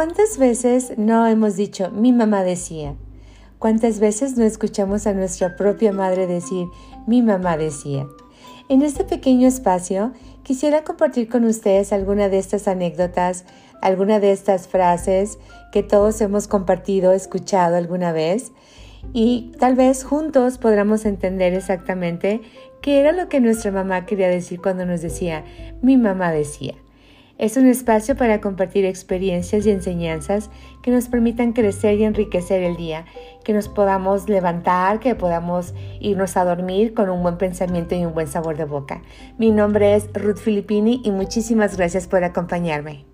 ¿Cuántas veces no hemos dicho mi mamá decía? ¿Cuántas veces no escuchamos a nuestra propia madre decir mi mamá decía? En este pequeño espacio quisiera compartir con ustedes alguna de estas anécdotas, alguna de estas frases que todos hemos compartido, escuchado alguna vez y tal vez juntos podamos entender exactamente qué era lo que nuestra mamá quería decir cuando nos decía mi mamá decía. Es un espacio para compartir experiencias y enseñanzas que nos permitan crecer y enriquecer el día, que nos podamos levantar, que podamos irnos a dormir con un buen pensamiento y un buen sabor de boca. Mi nombre es Ruth Filippini y muchísimas gracias por acompañarme.